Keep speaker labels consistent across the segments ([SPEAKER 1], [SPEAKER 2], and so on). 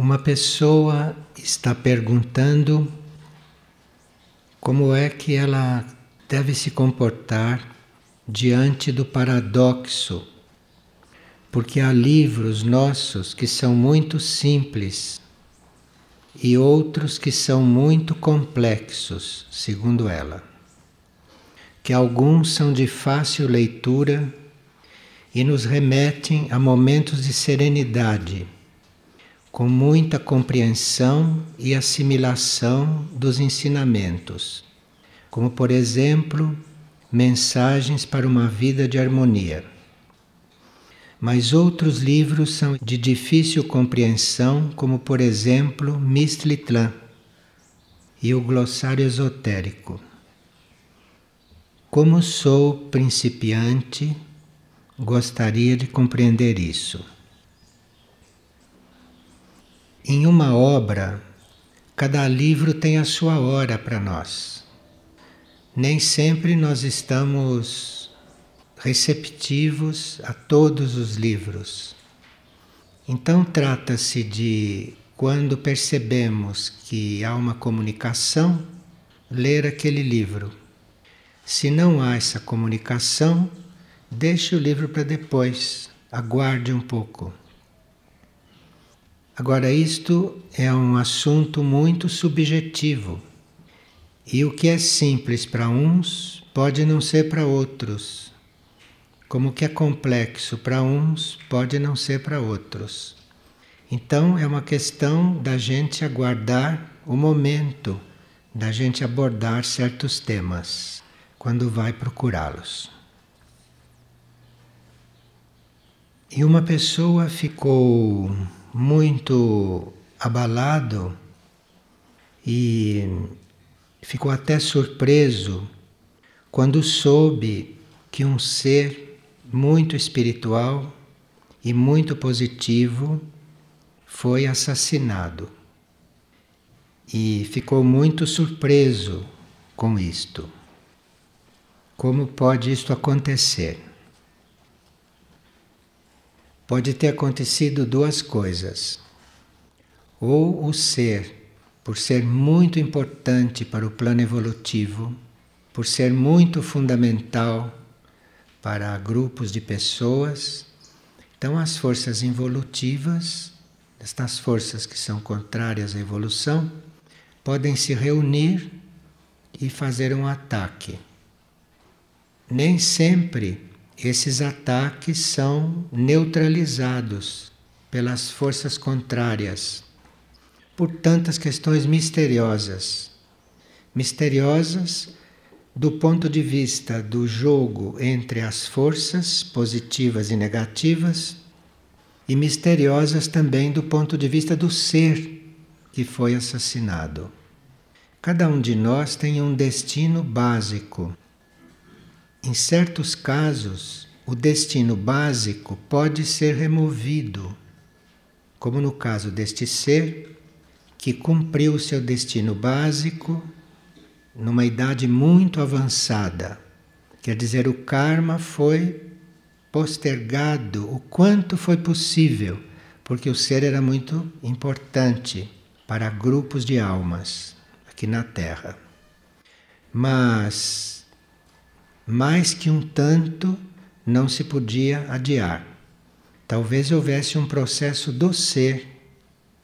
[SPEAKER 1] Uma pessoa está perguntando como é que ela deve se comportar diante do paradoxo, porque há livros nossos que são muito simples e outros que são muito complexos, segundo ela. Que alguns são de fácil leitura e nos remetem a momentos de serenidade com muita compreensão e assimilação dos ensinamentos, como, por exemplo, mensagens para uma vida de harmonia. Mas outros livros são de difícil compreensão, como, por exemplo, Mistlitlã e o Glossário Esotérico. Como sou principiante, gostaria de compreender isso. Em uma obra, cada livro tem a sua hora para nós. Nem sempre nós estamos receptivos a todos os livros. Então, trata-se de, quando percebemos que há uma comunicação, ler aquele livro. Se não há essa comunicação, deixe o livro para depois, aguarde um pouco. Agora, isto é um assunto muito subjetivo. E o que é simples para uns pode não ser para outros. Como o que é complexo para uns pode não ser para outros. Então é uma questão da gente aguardar o momento da gente abordar certos temas quando vai procurá-los. E uma pessoa ficou muito abalado e ficou até surpreso quando soube que um ser muito espiritual e muito positivo foi assassinado. E ficou muito surpreso com isto. Como pode isto acontecer? Pode ter acontecido duas coisas. Ou o ser, por ser muito importante para o plano evolutivo, por ser muito fundamental para grupos de pessoas, então as forças involutivas, estas forças que são contrárias à evolução, podem se reunir e fazer um ataque. Nem sempre esses ataques são neutralizados pelas forças contrárias por tantas questões misteriosas. Misteriosas do ponto de vista do jogo entre as forças positivas e negativas, e misteriosas também do ponto de vista do ser que foi assassinado. Cada um de nós tem um destino básico em certos casos, o destino básico pode ser removido, como no caso deste ser que cumpriu o seu destino básico numa idade muito avançada. Quer dizer, o karma foi postergado o quanto foi possível, porque o ser era muito importante para grupos de almas aqui na Terra. Mas mais que um tanto não se podia adiar. Talvez houvesse um processo do ser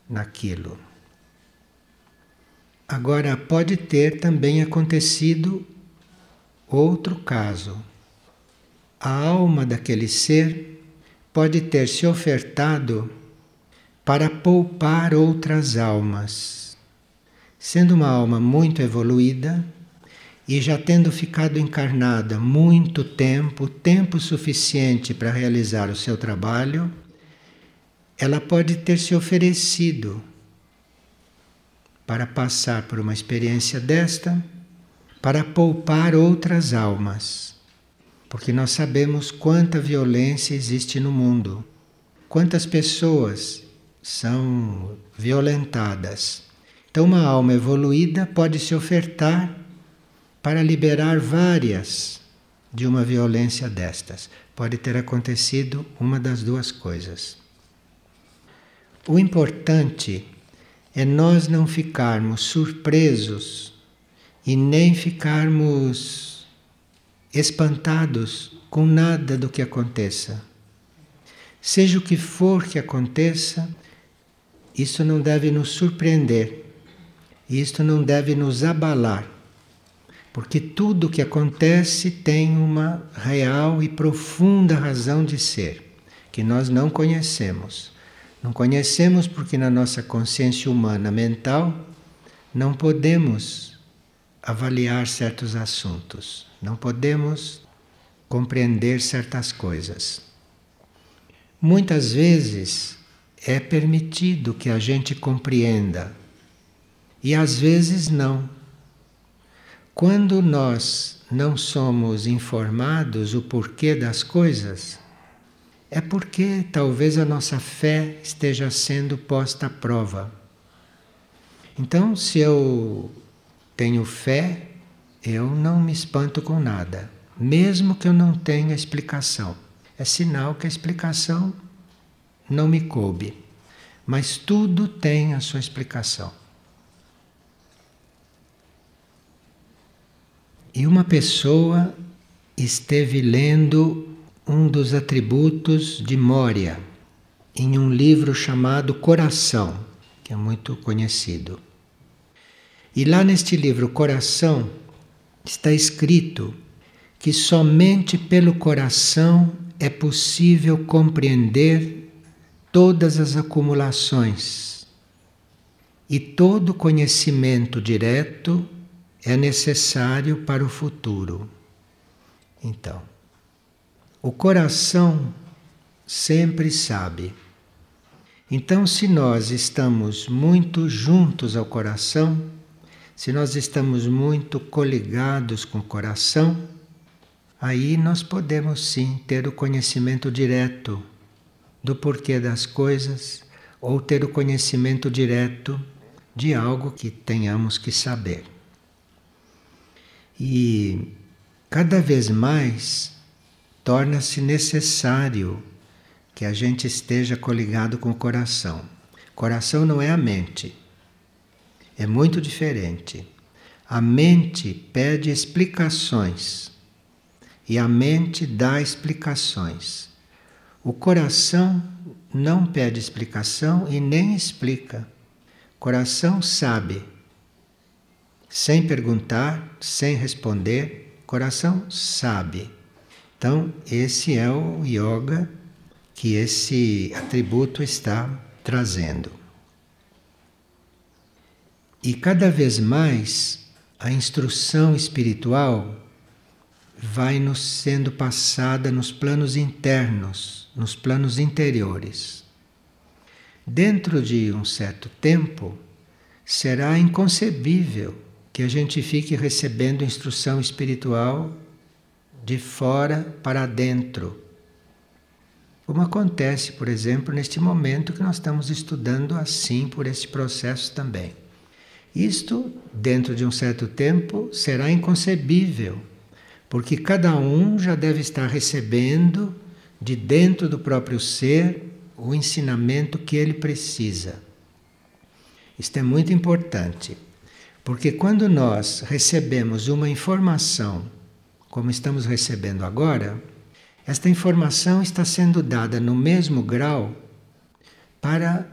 [SPEAKER 1] naquilo. Agora, pode ter também acontecido outro caso. A alma daquele ser pode ter se ofertado para poupar outras almas. Sendo uma alma muito evoluída, e já tendo ficado encarnada muito tempo, tempo suficiente para realizar o seu trabalho, ela pode ter se oferecido para passar por uma experiência desta, para poupar outras almas. Porque nós sabemos quanta violência existe no mundo, quantas pessoas são violentadas. Então, uma alma evoluída pode se ofertar para liberar várias de uma violência destas. Pode ter acontecido uma das duas coisas. O importante é nós não ficarmos surpresos e nem ficarmos espantados com nada do que aconteça. Seja o que for que aconteça, isso não deve nos surpreender, isto não deve nos abalar, porque tudo o que acontece tem uma real e profunda razão de ser, que nós não conhecemos. Não conhecemos porque na nossa consciência humana mental não podemos avaliar certos assuntos, não podemos compreender certas coisas. Muitas vezes é permitido que a gente compreenda e às vezes não. Quando nós não somos informados o porquê das coisas, é porque talvez a nossa fé esteja sendo posta à prova. Então, se eu tenho fé, eu não me espanto com nada, mesmo que eu não tenha explicação. É sinal que a explicação não me coube. Mas tudo tem a sua explicação. E uma pessoa esteve lendo um dos atributos de Moria em um livro chamado Coração, que é muito conhecido. E lá neste livro Coração está escrito que somente pelo coração é possível compreender todas as acumulações e todo conhecimento direto é necessário para o futuro. Então, o coração sempre sabe. Então, se nós estamos muito juntos ao coração, se nós estamos muito coligados com o coração, aí nós podemos sim ter o conhecimento direto do porquê das coisas ou ter o conhecimento direto de algo que tenhamos que saber. E cada vez mais torna-se necessário que a gente esteja coligado com o coração. Coração não é a mente. É muito diferente. A mente pede explicações e a mente dá explicações. O coração não pede explicação e nem explica. O coração sabe. Sem perguntar, sem responder, o coração sabe. Então, esse é o yoga que esse atributo está trazendo. E cada vez mais a instrução espiritual vai nos sendo passada nos planos internos, nos planos interiores. Dentro de um certo tempo, será inconcebível que a gente fique recebendo instrução espiritual de fora para dentro. Como acontece, por exemplo, neste momento que nós estamos estudando assim por esse processo também. Isto, dentro de um certo tempo, será inconcebível, porque cada um já deve estar recebendo de dentro do próprio ser o ensinamento que ele precisa. Isto é muito importante, porque quando nós recebemos uma informação como estamos recebendo agora, esta informação está sendo dada no mesmo grau para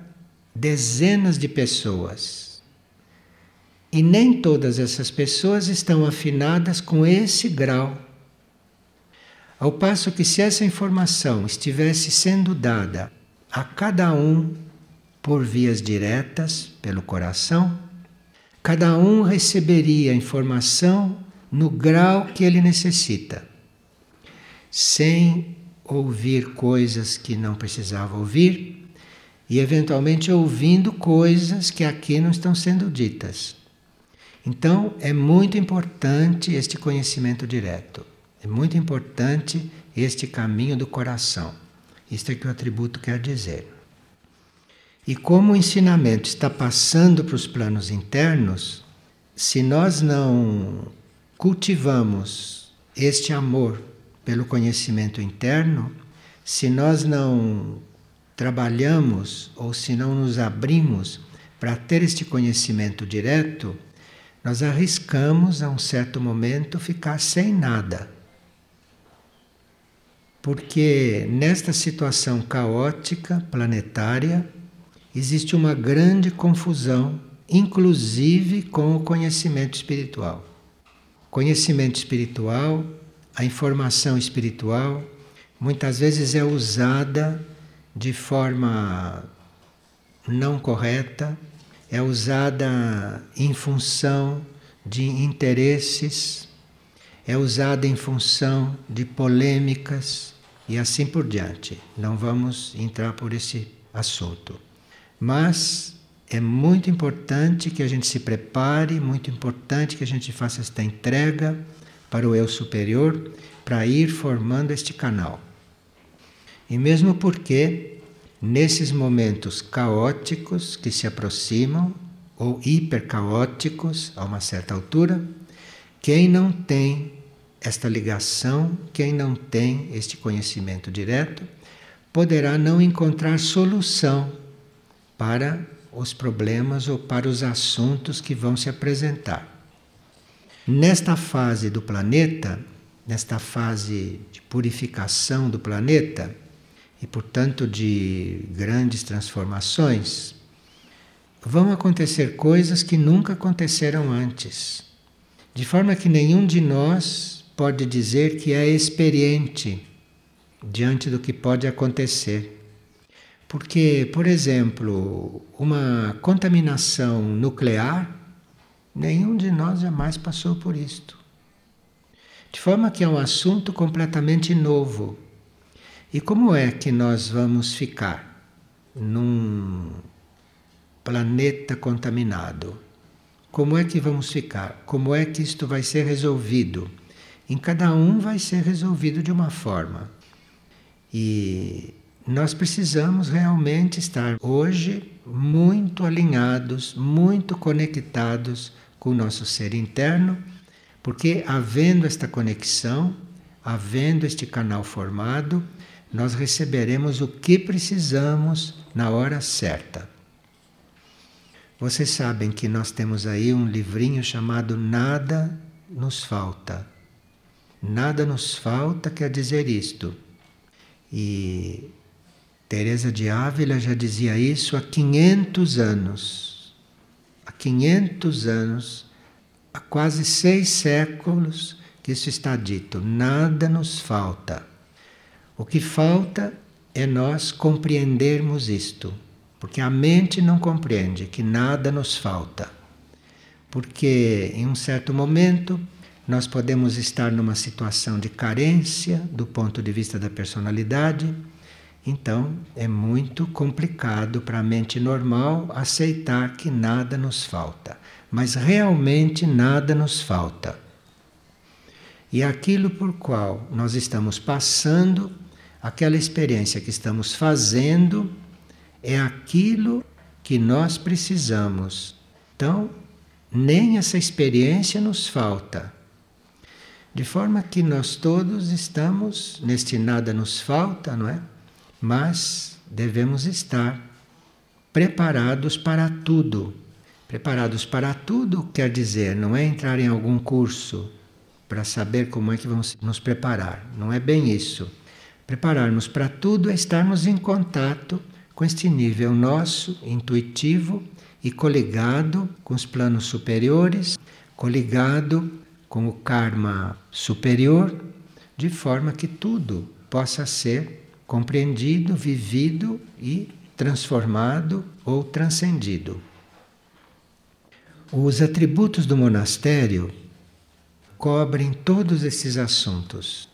[SPEAKER 1] dezenas de pessoas. E nem todas essas pessoas estão afinadas com esse grau. Ao passo que, se essa informação estivesse sendo dada a cada um por vias diretas, pelo coração, cada um receberia a informação no grau que ele necessita, sem ouvir coisas que não precisava ouvir e, eventualmente, ouvindo coisas que aqui não estão sendo ditas. Então, é muito importante este conhecimento direto, é muito importante este caminho do coração. Isto é que o atributo quer dizer. E como o ensinamento está passando para os planos internos, se nós não cultivamos este amor pelo conhecimento interno, se nós não trabalhamos ou se não nos abrimos para ter este conhecimento direto, nós arriscamos a um certo momento ficar sem nada. Porque nesta situação caótica planetária existe uma grande confusão, inclusive com o conhecimento espiritual. Conhecimento espiritual, a informação espiritual, muitas vezes é usada de forma não correta, é usada em função de interesses, é usada em função de polêmicas e assim por diante. Não vamos entrar por esse assunto. Mas é muito importante que a gente se prepare, muito importante que a gente faça esta entrega para o eu superior, para ir formando este canal. E mesmo porque nesses momentos caóticos que se aproximam, ou hipercaóticos a uma certa altura, quem não tem esta ligação, quem não tem este conhecimento direto, poderá não encontrar solução para os problemas ou para os assuntos que vão se apresentar. Nesta fase do planeta, nesta fase de purificação do planeta, e, portanto, de grandes transformações, vão acontecer coisas que nunca aconteceram antes. De forma que nenhum de nós pode dizer que é experiente diante do que pode acontecer. Porque, por exemplo, uma contaminação nuclear, nenhum de nós jamais passou por isto. De forma que é um assunto completamente novo. E como é que nós vamos ficar num planeta contaminado? Como é que vamos ficar? Como é que isto vai ser resolvido? Em cada um vai ser resolvido de uma forma. E nós precisamos realmente estar hoje muito alinhados, muito conectados com o nosso ser interno, porque havendo esta conexão, havendo este canal formado, nós receberemos o que precisamos na hora certa. Vocês sabem que nós temos aí um livrinho chamado Nada nos falta. Nada nos falta quer dizer isto. E Teresa de Ávila já dizia isso há 500 anos. Há 500 anos, há quase seis séculos que isso está dito. Nada nos falta. O que falta é nós compreendermos isto, porque a mente não compreende que nada nos falta. Porque em um certo momento nós podemos estar numa situação de carência do ponto de vista da personalidade, então é muito complicado para a mente normal aceitar que nada nos falta. Mas realmente nada nos falta. E aquilo por qual nós estamos passando aquela experiência que estamos fazendo é aquilo que nós precisamos. Então, nem essa experiência nos falta. De forma que nós todos estamos neste nada nos falta, não é? Mas devemos estar preparados para tudo. Preparados para tudo quer dizer não é entrar em algum curso para saber como é que vamos nos preparar. Não é bem isso Prepararmos para tudo é estarmos em contato com este nível nosso, intuitivo e coligado com os planos superiores, coligado com o karma superior, de forma que tudo possa ser compreendido, vivido e transformado ou transcendido. Os atributos do monastério cobrem todos esses assuntos.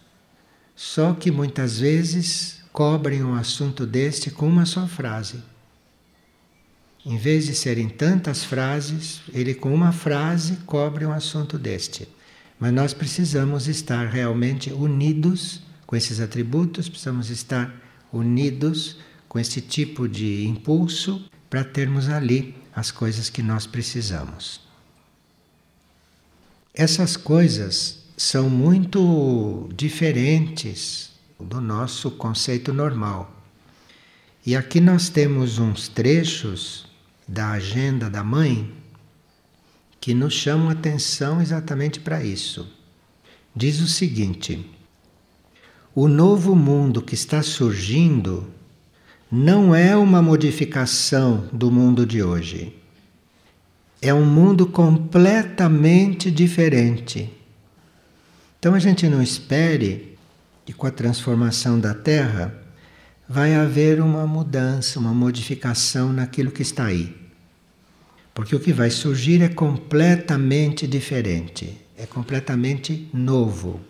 [SPEAKER 1] Só que muitas vezes cobrem um assunto deste com uma só frase. Em vez de serem tantas frases, ele com uma frase cobre um assunto deste. Mas nós precisamos estar realmente unidos com esses atributos, precisamos estar unidos com esse tipo de impulso para termos ali as coisas que nós precisamos. Essas coisas são muito diferentes do nosso conceito normal. E aqui nós temos uns trechos da agenda da mãe que nos chamam atenção exatamente para isso. Diz o seguinte: o novo mundo que está surgindo não é uma modificação do mundo de hoje. É um mundo completamente diferente. Então a gente não espere que com a transformação da Terra vai haver uma mudança, uma modificação naquilo que está aí. Porque o que vai surgir é completamente diferente, é completamente novo.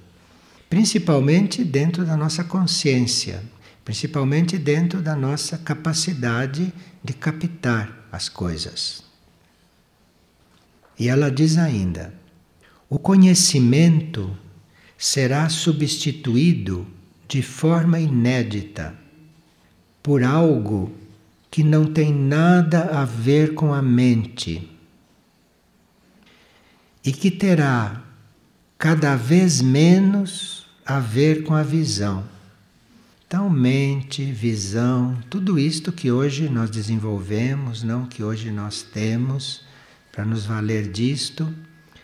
[SPEAKER 1] Principalmente dentro da nossa consciência, principalmente dentro da nossa capacidade de captar as coisas. E ela diz ainda: o conhecimento será substituído de forma inédita por algo que não tem nada a ver com a mente e que terá cada vez menos a ver com a visão. Então, mente, visão, tudo isto que hoje nós desenvolvemos, não que hoje nós temos para nos valer disto,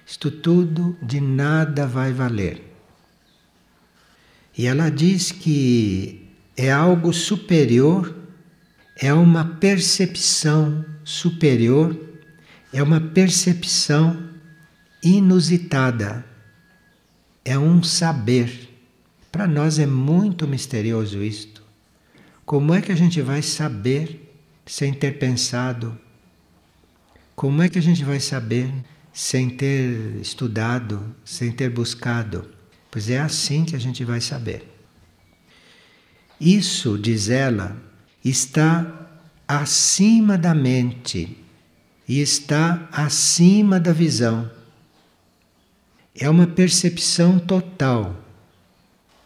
[SPEAKER 1] isto tudo de nada vai valer. E ela diz que é algo superior, é uma percepção superior, é uma percepção inusitada, é um saber. Para nós é muito misterioso isto. Como é que a gente vai saber sem ter pensado? Como é que a gente vai saber sem ter estudado, sem ter buscado? Pois é assim que a gente vai saber. Isso, diz ela, está acima da mente e está acima da visão. É uma percepção total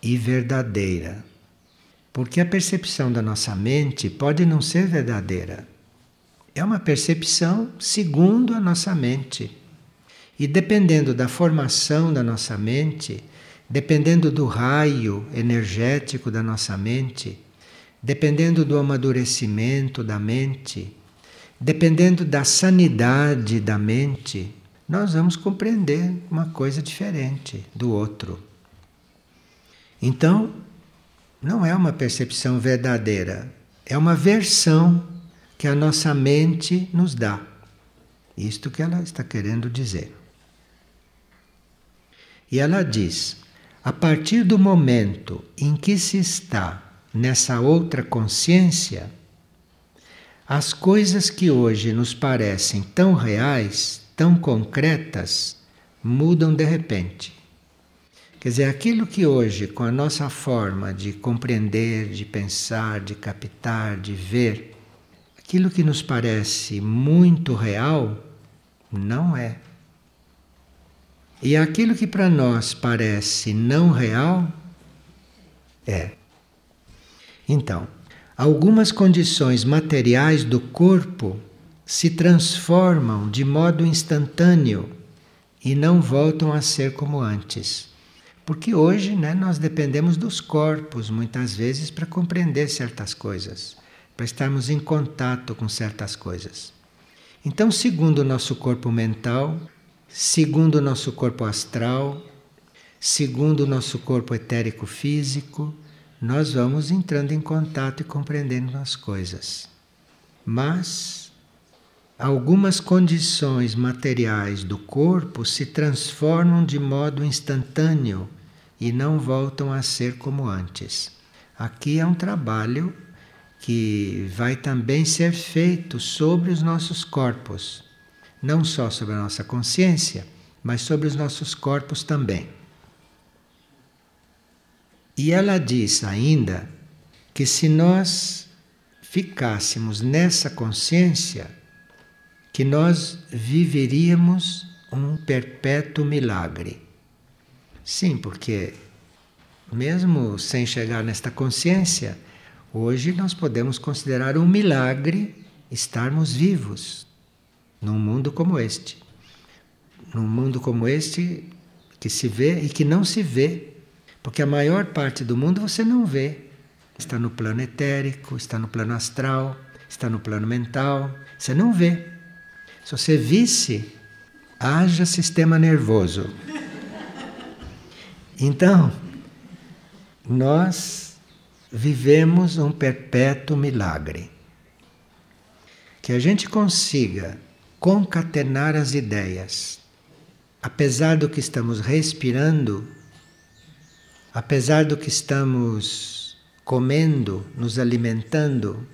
[SPEAKER 1] e verdadeira. Porque a percepção da nossa mente pode não ser verdadeira. É uma percepção segundo a nossa mente. E dependendo da formação da nossa mente, dependendo do raio energético da nossa mente, dependendo do amadurecimento da mente, dependendo da sanidade da mente, nós vamos compreender uma coisa diferente do outro. Então, não é uma percepção verdadeira, é uma versão que a nossa mente nos dá. Isto que ela está querendo dizer. E ela diz: a partir do momento em que se está nessa outra consciência, as coisas que hoje nos parecem tão reais, tão concretas, mudam de repente. Quer dizer, aquilo que hoje, com a nossa forma de compreender, de pensar, de captar, de ver, aquilo que nos parece muito real, não é. E aquilo que para nós parece não real, é. Então, algumas condições materiais do corpo se transformam de modo instantâneo e não voltam a ser como antes. Porque hoje né, nós dependemos dos corpos, muitas vezes, para compreender certas coisas, para estarmos em contato com certas coisas. Então, segundo o nosso corpo mental, segundo o nosso corpo astral, segundo o nosso corpo etérico físico, nós vamos entrando em contato e compreendendo as coisas. Mas algumas condições materiais do corpo se transformam de modo instantâneo e não voltam a ser como antes. Aqui é um trabalho que vai também ser feito sobre os nossos corpos, não só sobre a nossa consciência, mas sobre os nossos corpos também. E ela diz ainda que se nós ficássemos nessa consciência, que nós viveríamos um perpétuo milagre. Sim, porque mesmo sem chegar nesta consciência, hoje nós podemos considerar um milagre estarmos vivos num mundo como este. Num mundo como este que se vê e que não se vê, porque a maior parte do mundo você não vê. está no plano etérico, está no plano astral, está no plano mental. Você não vê. Se você visse, haja sistema nervoso. Então, nós vivemos um perpétuo milagre. Que a gente consiga concatenar as ideias, apesar do que estamos respirando, apesar do que estamos comendo, nos alimentando,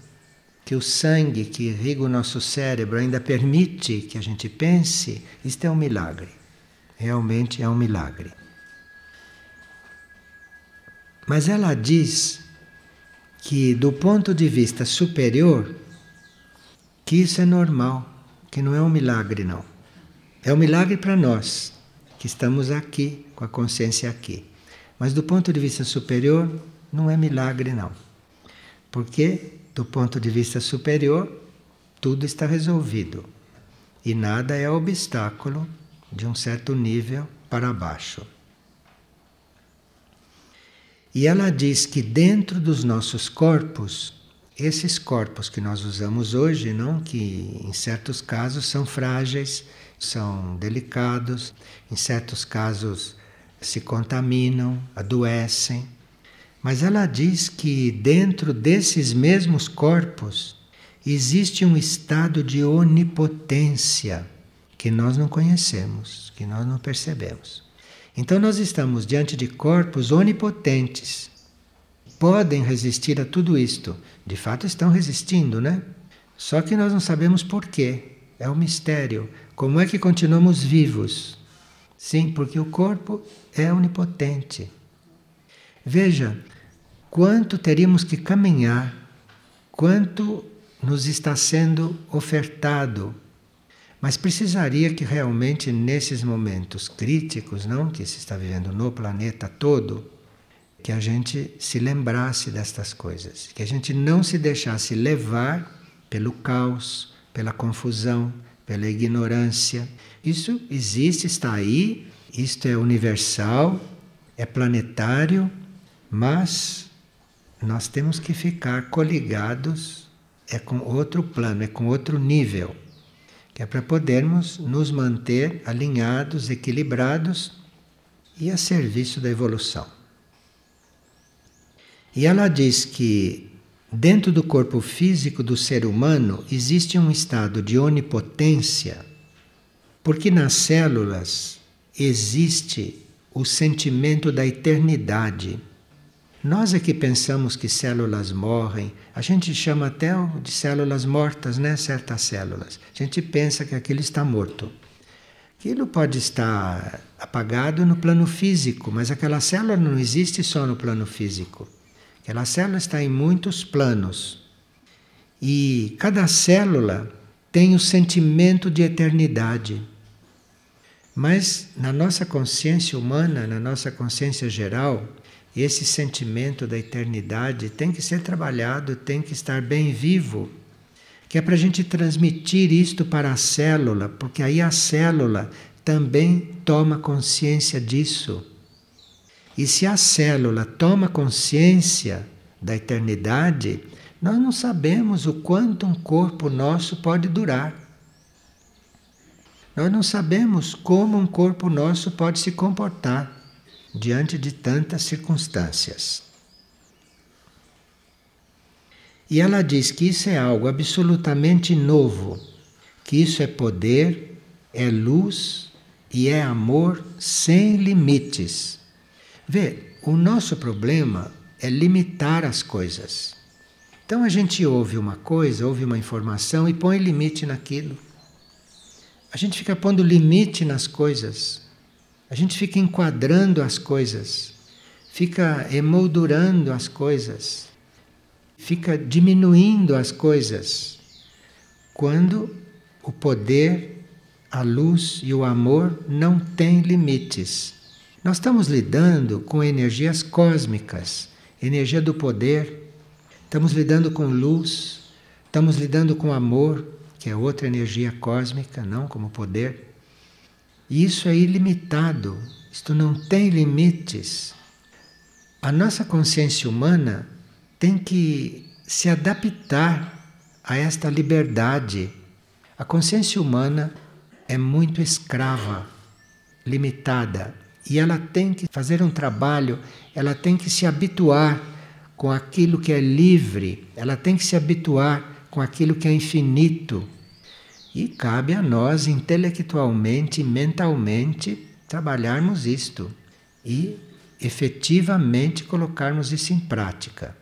[SPEAKER 1] que o sangue que irriga o nosso cérebro ainda permite que a gente pense, isto é um milagre. Realmente é um milagre. Mas ela diz que, do ponto de vista superior, que isso é normal, que não é um milagre, não. É um milagre para nós, que estamos aqui, com a consciência aqui. Mas, do ponto de vista superior, não é milagre, não. Porque, do ponto de vista superior, tudo está resolvido. E nada é obstáculo de um certo nível para baixo. E ela diz que dentro dos nossos corpos, esses corpos que nós usamos hoje, não que em certos casos são frágeis, são delicados, em certos casos se contaminam, adoecem. Mas ela diz que dentro desses mesmos corpos existe um estado de onipotência que nós não conhecemos, que nós não percebemos. Então nós estamos diante de corpos onipotentes. Podem resistir a tudo isto. De fato estão resistindo, né? Só que nós não sabemos por quê. É um mistério. Como é que continuamos vivos? Sim, porque o corpo é onipotente. Veja quanto teríamos que caminhar, quanto nos está sendo ofertado mas precisaria que realmente nesses momentos críticos, não que se está vivendo no planeta todo, que a gente se lembrasse destas coisas, que a gente não se deixasse levar pelo caos, pela confusão, pela ignorância. Isso existe, está aí, isto é universal, é planetário, mas nós temos que ficar coligados, é com outro plano, é com outro nível que é para podermos nos manter alinhados, equilibrados e a serviço da evolução. E ela diz que dentro do corpo físico do ser humano existe um estado de onipotência, porque nas células existe o sentimento da eternidade. Nós é que pensamos que células morrem, a gente chama até de células mortas, né? Certas células. A gente pensa que aquilo está morto. Aquilo pode estar apagado no plano físico, mas aquela célula não existe só no plano físico. Aquela célula está em muitos planos. E cada célula tem o sentimento de eternidade. Mas na nossa consciência humana, na nossa consciência geral, esse sentimento da eternidade tem que ser trabalhado, tem que estar bem vivo, que é para a gente transmitir isto para a célula, porque aí a célula também toma consciência disso. E se a célula toma consciência da eternidade, nós não sabemos o quanto um corpo nosso pode durar. Nós não sabemos como um corpo nosso pode se comportar diante de tantas circunstâncias. E ela diz que isso é algo absolutamente novo, que isso é poder, é luz e é amor sem limites. Vê, o nosso problema é limitar as coisas. Então a gente ouve uma coisa, ouve uma informação e põe limite naquilo. A gente fica pondo limite nas coisas. A gente fica enquadrando as coisas, fica emoldurando as coisas, fica diminuindo as coisas, quando o poder, a luz e o amor não têm limites. Nós estamos lidando com energias cósmicas, energia do poder, estamos lidando com luz, estamos lidando com amor, que é outra energia cósmica, não como poder. E isso é ilimitado, isto não tem limites. A nossa consciência humana tem que se adaptar a esta liberdade. A consciência humana é muito escrava, limitada, e ela tem que fazer um trabalho, ela tem que se habituar com aquilo que é livre, ela tem que se habituar com aquilo que é infinito. E cabe a nós, intelectualmente mentalmente, trabalharmos isto e efetivamente colocarmos isso em prática.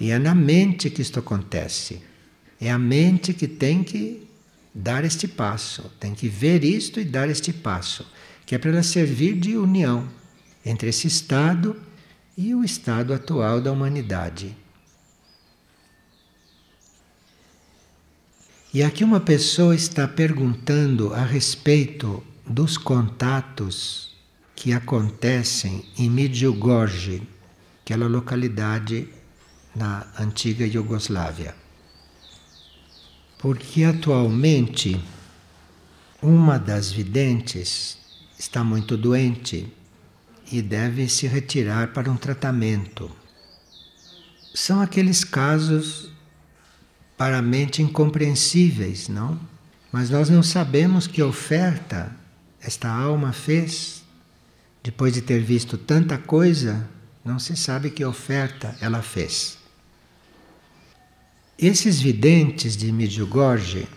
[SPEAKER 1] E é na mente que isto acontece. É a mente que tem que dar este passo, tem que ver isto e dar este passo, que é para ela servir de união entre esse estado e o estado atual da humanidade. E aqui uma pessoa está perguntando a respeito dos contatos que acontecem em Medjugorje, aquela localidade na antiga Iugoslávia. Porque atualmente uma das videntes está muito doente e deve se retirar para um tratamento. São aqueles casos para a mente incompreensíveis, não? Mas nós não sabemos que oferta esta alma fez depois de ter visto tanta coisa, não se sabe que oferta ela fez. Esses videntes de Medjugorje,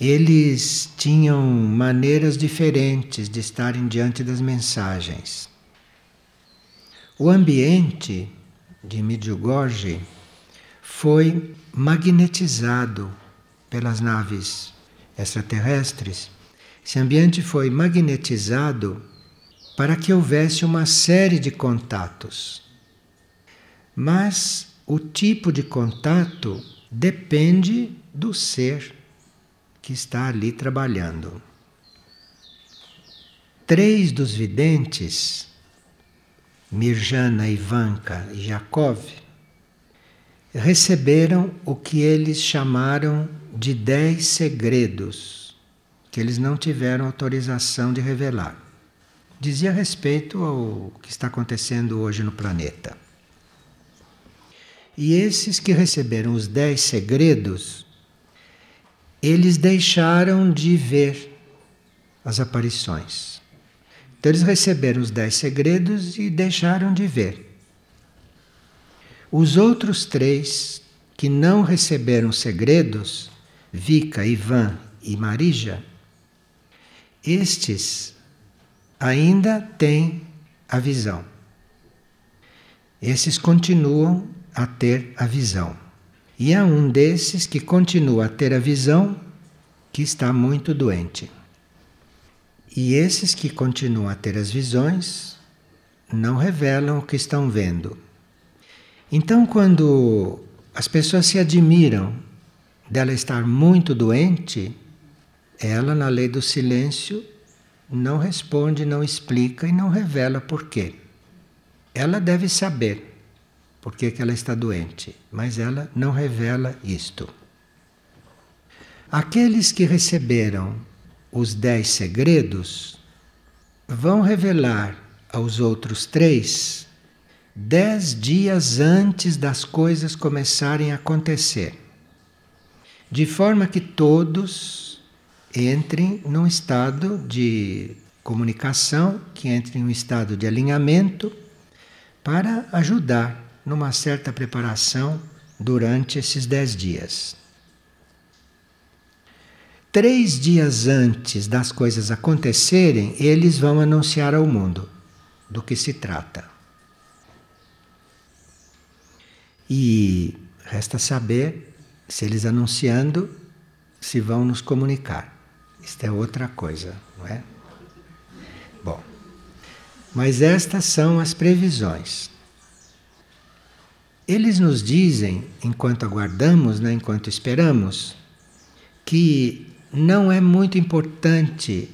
[SPEAKER 1] eles tinham maneiras diferentes de estarem diante das mensagens. O ambiente de Medjugorje foi magnetizado pelas naves extraterrestres. Esse ambiente foi magnetizado para que houvesse uma série de contatos. Mas o tipo de contato depende do ser que está ali trabalhando. Três dos videntes, Mirjana, Ivanka e Jakov, receberam o que eles chamaram de dez segredos, que eles não tiveram autorização de revelar. Dizia respeito ao que está acontecendo hoje no planeta. E esses que receberam os dez segredos, eles deixaram de ver as aparições. Então eles receberam os dez segredos e deixaram de ver. Os outros três que não receberam segredos, Vika, Ivan e Marija, estes ainda têm a visão. Esses continuam a ter a visão. E há um desses que continua a ter a visão que está muito doente. E esses que continuam a ter as visões não revelam o que estão vendo. Então, quando as pessoas se admiram dela estar muito doente, ela, na lei do silêncio, não responde, não explica e não revela por quê. Ela deve saber por que, ela está doente, mas ela não revela isto. Aqueles que receberam os dez segredos vão revelar aos outros três dez dias antes das coisas começarem a acontecer, de forma que todos entrem num estado de comunicação, que entrem em um estado de alinhamento, para ajudar numa certa preparação durante esses dez dias. Três dias antes das coisas acontecerem, eles vão anunciar ao mundo do que se trata. E resta saber se eles anunciando se vão nos comunicar. Isto é outra coisa, não é? Bom, mas estas são as previsões. Eles nos dizem, enquanto aguardamos, né, enquanto esperamos, que não é muito importante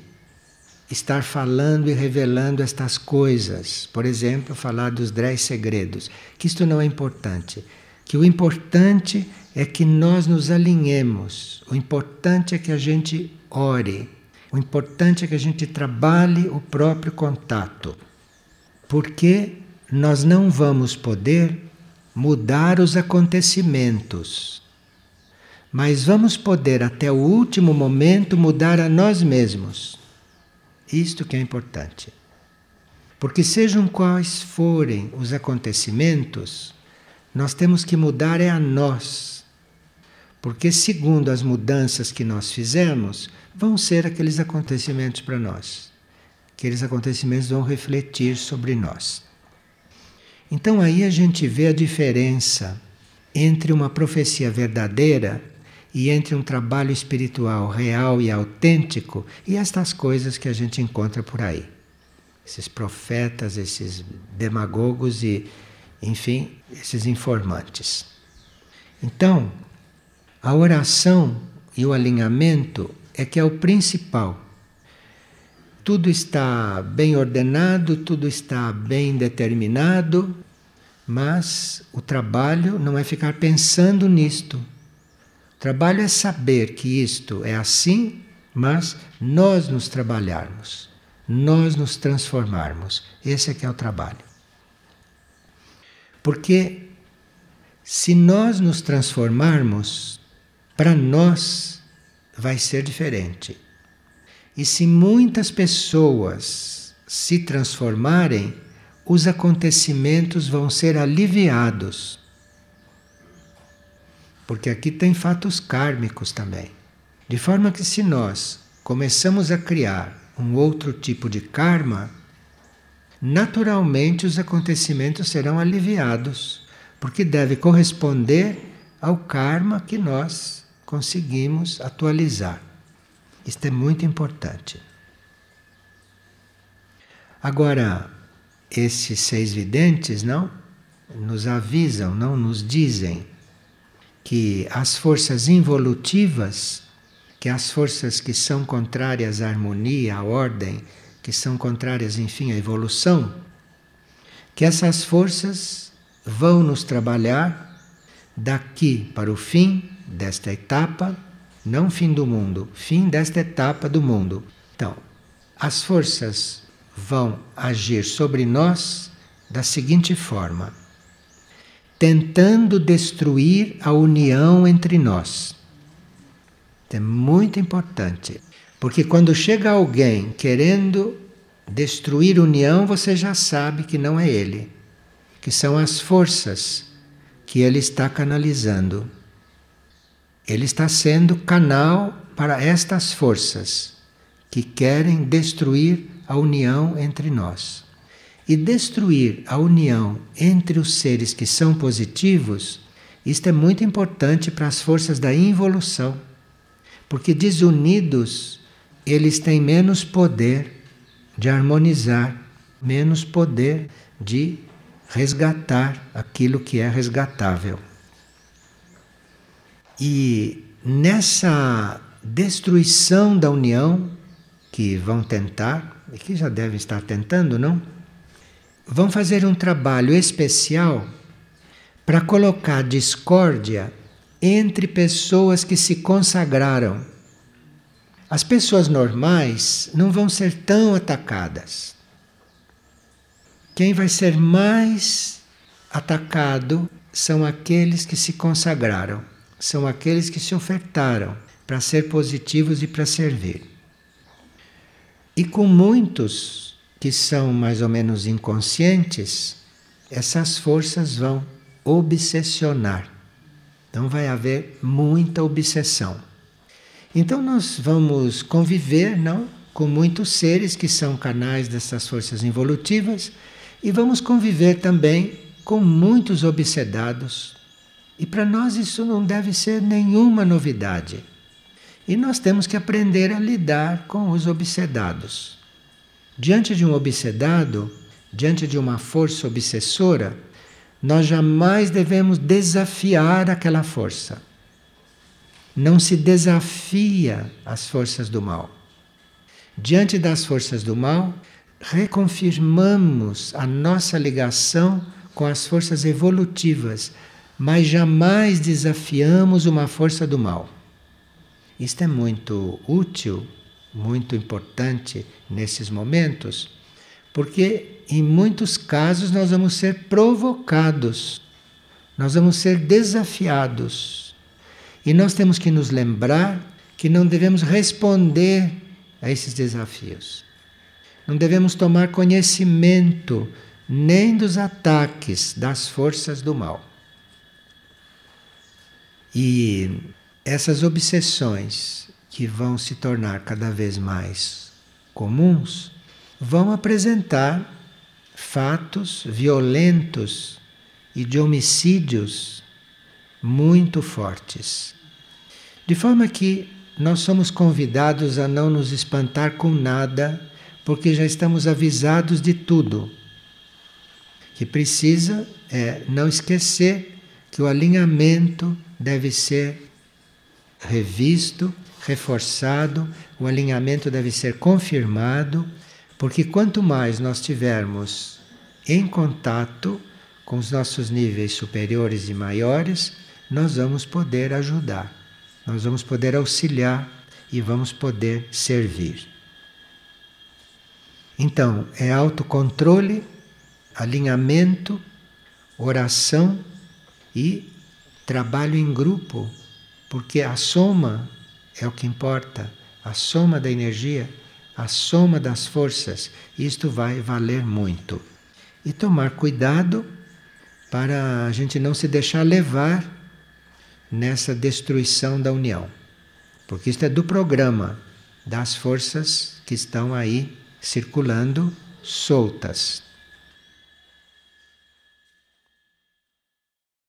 [SPEAKER 1] estar falando e revelando estas coisas. Por exemplo, falar dos dez segredos. Que isto não é importante. Que o importante é que nós nos alinhemos. O importante é que a gente ore. O importante é que a gente trabalhe o próprio contato. Porque nós não vamos poder mudar os acontecimentos, mas vamos poder até o último momento mudar a nós mesmos. Isto que é importante. Porque sejam quais forem os acontecimentos, nós temos que mudar é a nós. Porque segundo as mudanças que nós fizemos, vão ser aqueles acontecimentos para nós. Aqueles acontecimentos vão refletir sobre nós. Então aí a gente vê a diferença entre uma profecia verdadeira e entre um trabalho espiritual real e autêntico e estas coisas que a gente encontra por aí. Esses profetas, esses demagogos e, enfim, esses informantes. Então, a oração e o alinhamento é que é o principal. Tudo está bem ordenado, tudo está bem determinado, mas o trabalho não é ficar pensando nisto Trabalho é saber que isto é assim, mas nós nos trabalharmos, nós nos transformarmos. Esse é que é o trabalho. Porque se nós nos transformarmos, para nós vai ser diferente. E se muitas pessoas se transformarem, os acontecimentos vão ser aliviados porque aqui tem fatos kármicos também. De forma que, se nós começamos a criar um outro tipo de karma, naturalmente os acontecimentos serão aliviados, porque deve corresponder ao karma que nós conseguimos atualizar. Isto é muito importante. Agora, esses seis videntes não nos avisam, não nos dizem que as forças involutivas, que as forças que são contrárias à harmonia, à ordem, que são contrárias, enfim, à evolução, que essas forças vão nos trabalhar daqui para o fim desta etapa, não fim do mundo, fim desta etapa do mundo. Então, as forças vão agir sobre nós da seguinte forma: tentando destruir a união entre nós. É muito importante, porque quando chega alguém querendo destruir união, você já sabe que não é ele, que são as forças que ele está canalizando. Ele está sendo canal para estas forças que querem destruir a união entre nós e destruir a união entre os seres que são positivos, isto é muito importante para as forças da involução. Porque desunidos, eles têm menos poder de harmonizar, menos poder de resgatar aquilo que é resgatável. E nessa destruição da união que vão tentar, e que já devem estar tentando, não? Vão fazer um trabalho especial para colocar discórdia entre pessoas que se consagraram. As pessoas normais não vão ser tão atacadas. Quem vai ser mais atacado são aqueles que se consagraram, são aqueles que se ofertaram para ser positivos e para servir. E com muitos que são mais ou menos inconscientes, essas forças vão obsessionar. Então vai haver muita obsessão. Então nós vamos conviver, não, com muitos seres que são canais dessas forças involutivas e vamos conviver também com muitos obsedados. E para nós isso não deve ser nenhuma novidade. E nós temos que aprender a lidar com os obsedados. Diante de um obsedado, diante de uma força obsessora, nós jamais devemos desafiar aquela força. Não se desafia as forças do mal. Diante das forças do mal, reconfirmamos a nossa ligação com as forças evolutivas, mas jamais desafiamos uma força do mal. Isto é muito útil muito importante nesses momentos, porque em muitos casos nós vamos ser provocados. Nós vamos ser desafiados. E nós temos que nos lembrar que não devemos responder a esses desafios. Não devemos tomar conhecimento nem dos ataques das forças do mal. E essas obsessões que vão se tornar cada vez mais comuns vão apresentar fatos violentos e de homicídios muito fortes. De forma que nós somos convidados a não nos espantar com nada, porque já estamos avisados de tudo. Que precisa é não esquecer que o alinhamento deve ser revisto, reforçado, o alinhamento deve ser confirmado, porque quanto mais nós tivermos em contato com os nossos níveis superiores e maiores, nós vamos poder ajudar, nós vamos poder auxiliar e vamos poder servir. Então, é autocontrole, alinhamento, oração e trabalho em grupo, porque a soma é o que importa, a soma da energia, a soma das forças, isto vai valer muito. E tomar cuidado para a gente não se deixar levar nessa destruição da união. Porque isto é do programa das forças que estão aí circulando soltas.